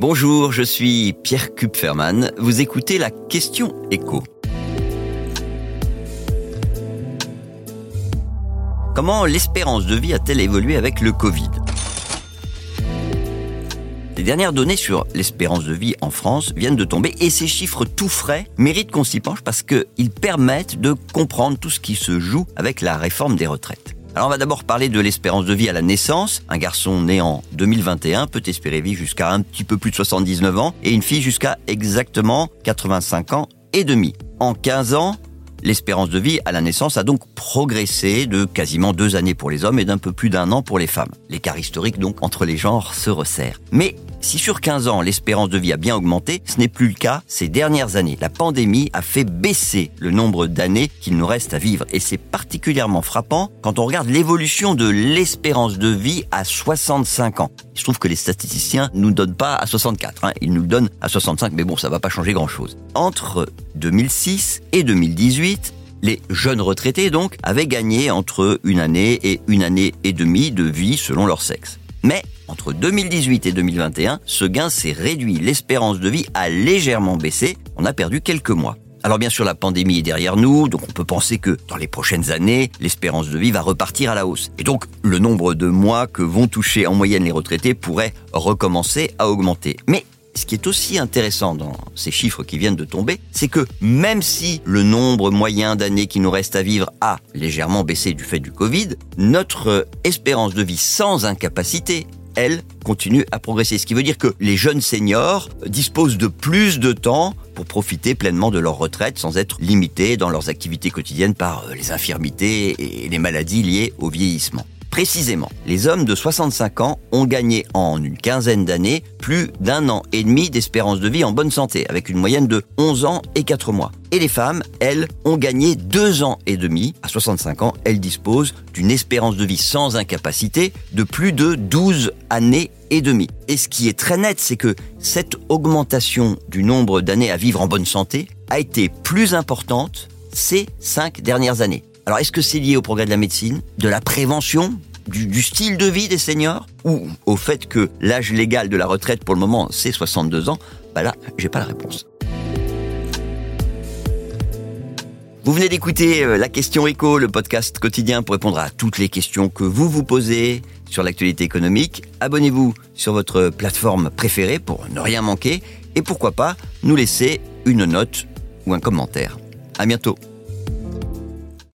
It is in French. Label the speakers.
Speaker 1: Bonjour, je suis Pierre Kupferman. Vous écoutez la question écho. Comment l'espérance de vie a-t-elle évolué avec le Covid? Les dernières données sur l'espérance de vie en France viennent de tomber et ces chiffres tout frais méritent qu'on s'y penche parce qu'ils permettent de comprendre tout ce qui se joue avec la réforme des retraites. Alors on va d'abord parler de l'espérance de vie à la naissance. Un garçon né en 2021 peut espérer vivre jusqu'à un petit peu plus de 79 ans et une fille jusqu'à exactement 85 ans et demi. En 15 ans, L'espérance de vie à la naissance a donc progressé de quasiment deux années pour les hommes et d'un peu plus d'un an pour les femmes. L'écart historique donc entre les genres se resserre. Mais si sur 15 ans, l'espérance de vie a bien augmenté, ce n'est plus le cas ces dernières années. La pandémie a fait baisser le nombre d'années qu'il nous reste à vivre. Et c'est particulièrement frappant quand on regarde l'évolution de l'espérance de vie à 65 ans. Il se trouve que les statisticiens nous donnent pas à 64, hein. ils nous donnent à 65, mais bon, ça va pas changer grand-chose. Entre 2006 et 2018, les jeunes retraités, donc, avaient gagné entre une année et une année et demie de vie selon leur sexe. Mais entre 2018 et 2021, ce gain s'est réduit. L'espérance de vie a légèrement baissé. On a perdu quelques mois. Alors bien sûr, la pandémie est derrière nous, donc on peut penser que dans les prochaines années, l'espérance de vie va repartir à la hausse. Et donc, le nombre de mois que vont toucher en moyenne les retraités pourrait recommencer à augmenter. Mais ce qui est aussi intéressant dans ces chiffres qui viennent de tomber, c'est que même si le nombre moyen d'années qui nous reste à vivre a légèrement baissé du fait du Covid, notre espérance de vie sans incapacité elle, continue à progresser. Ce qui veut dire que les jeunes seniors disposent de plus de temps pour profiter pleinement de leur retraite sans être limités dans leurs activités quotidiennes par euh, les infirmités et les maladies liées au vieillissement. Précisément, les hommes de 65 ans ont gagné en une quinzaine d'années plus d'un an et demi d'espérance de vie en bonne santé, avec une moyenne de 11 ans et 4 mois. Et les femmes, elles, ont gagné 2 ans et demi. À 65 ans, elles disposent d'une espérance de vie sans incapacité de plus de 12 années et demie. Et ce qui est très net, c'est que cette augmentation du nombre d'années à vivre en bonne santé a été plus importante ces 5 dernières années. Alors est-ce que c'est lié au progrès de la médecine, de la prévention, du, style de vie des seniors ou au fait que l'âge légal de la retraite pour le moment c'est 62 ans? Bah là, j'ai pas la réponse. Vous venez d'écouter euh, la question écho, le podcast quotidien pour répondre à toutes les questions que vous vous posez sur l'actualité économique. Abonnez-vous sur votre plateforme préférée pour ne rien manquer et pourquoi pas nous laisser une note ou un commentaire. À bientôt.